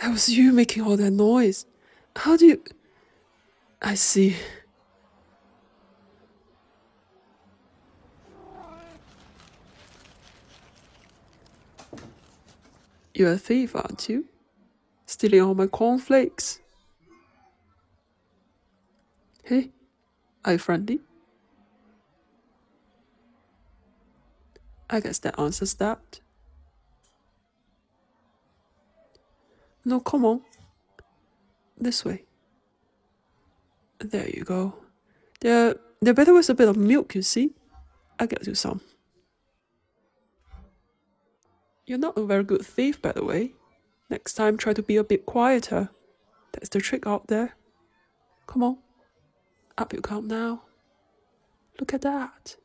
That was you making all that noise. How do you. I see. You're a thief, aren't you? Stealing all my cornflakes. Hey, are you friendly? I guess that answers that. No, come on. This way. There you go. There, there better was a bit of milk, you see. I'll get you some. You're not a very good thief, by the way. Next time, try to be a bit quieter. That's the trick out there. Come on. Up you come now. Look at that.